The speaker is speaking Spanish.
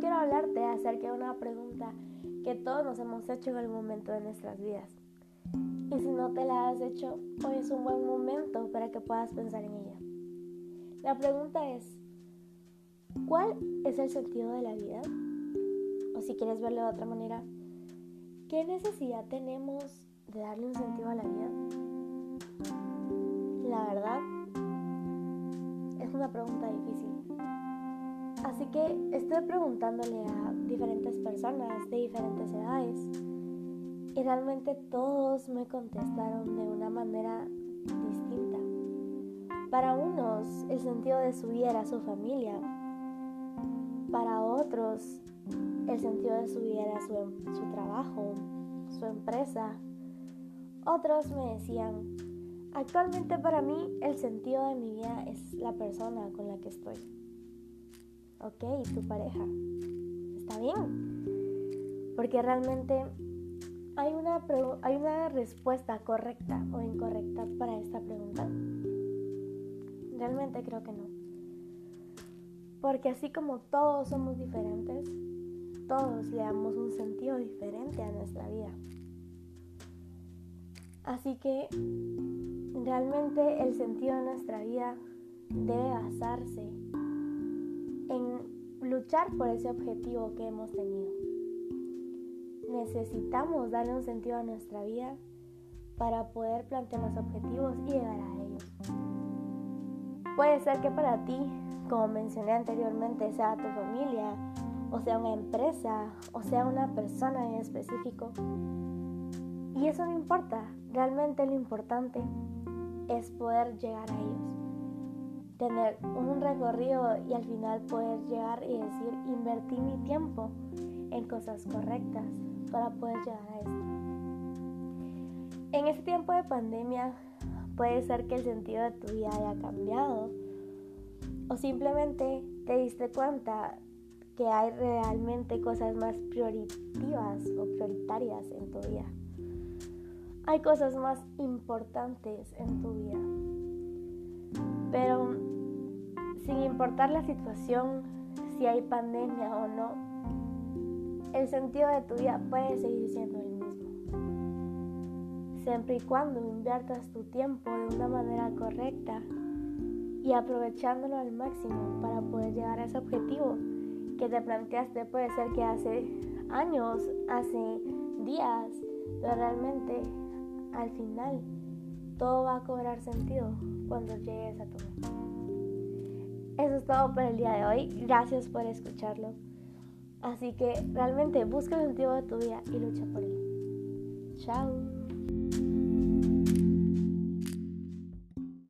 quiero hablarte acerca de una pregunta que todos nos hemos hecho en algún momento de nuestras vidas. Y si no te la has hecho, hoy es un buen momento para que puedas pensar en ella. La pregunta es, ¿cuál es el sentido de la vida? O si quieres verlo de otra manera, ¿qué necesidad tenemos de darle un sentido a la vida? La verdad, es una pregunta difícil. Que estoy preguntándole a diferentes personas de diferentes edades y realmente todos me contestaron de una manera distinta. Para unos el sentido de su vida era su familia, para otros el sentido de su vida era su, su trabajo, su empresa. Otros me decían, actualmente para mí el sentido de mi vida es la persona con la que estoy. Ok, tu pareja. Está bien. Porque realmente hay una, hay una respuesta correcta o incorrecta para esta pregunta. Realmente creo que no. Porque así como todos somos diferentes, todos le damos un sentido diferente a nuestra vida. Así que realmente el sentido de nuestra vida debe basarse en luchar por ese objetivo que hemos tenido. Necesitamos darle un sentido a nuestra vida para poder plantear los objetivos y llegar a ellos. Puede ser que para ti, como mencioné anteriormente, sea tu familia, o sea una empresa, o sea una persona en específico. Y eso no importa, realmente lo importante es poder llegar a ellos. Tener un recorrido y al final poder llegar y decir, invertí mi tiempo en cosas correctas para poder llegar a esto. En este tiempo de pandemia puede ser que el sentido de tu vida haya cambiado o simplemente te diste cuenta que hay realmente cosas más prioritivas o prioritarias en tu vida. Hay cosas más importantes en tu vida. Pero importar la situación, si hay pandemia o no, el sentido de tu vida puede seguir siendo el mismo. Siempre y cuando inviertas tu tiempo de una manera correcta y aprovechándolo al máximo para poder llegar a ese objetivo que te planteaste. Puede ser que hace años, hace días, pero realmente al final todo va a cobrar sentido cuando llegues a tu Eso es todo por el día de hoy. Gracias por escucharlo. Así que realmente busca el sentido de tu vida y lucha por él. Chao.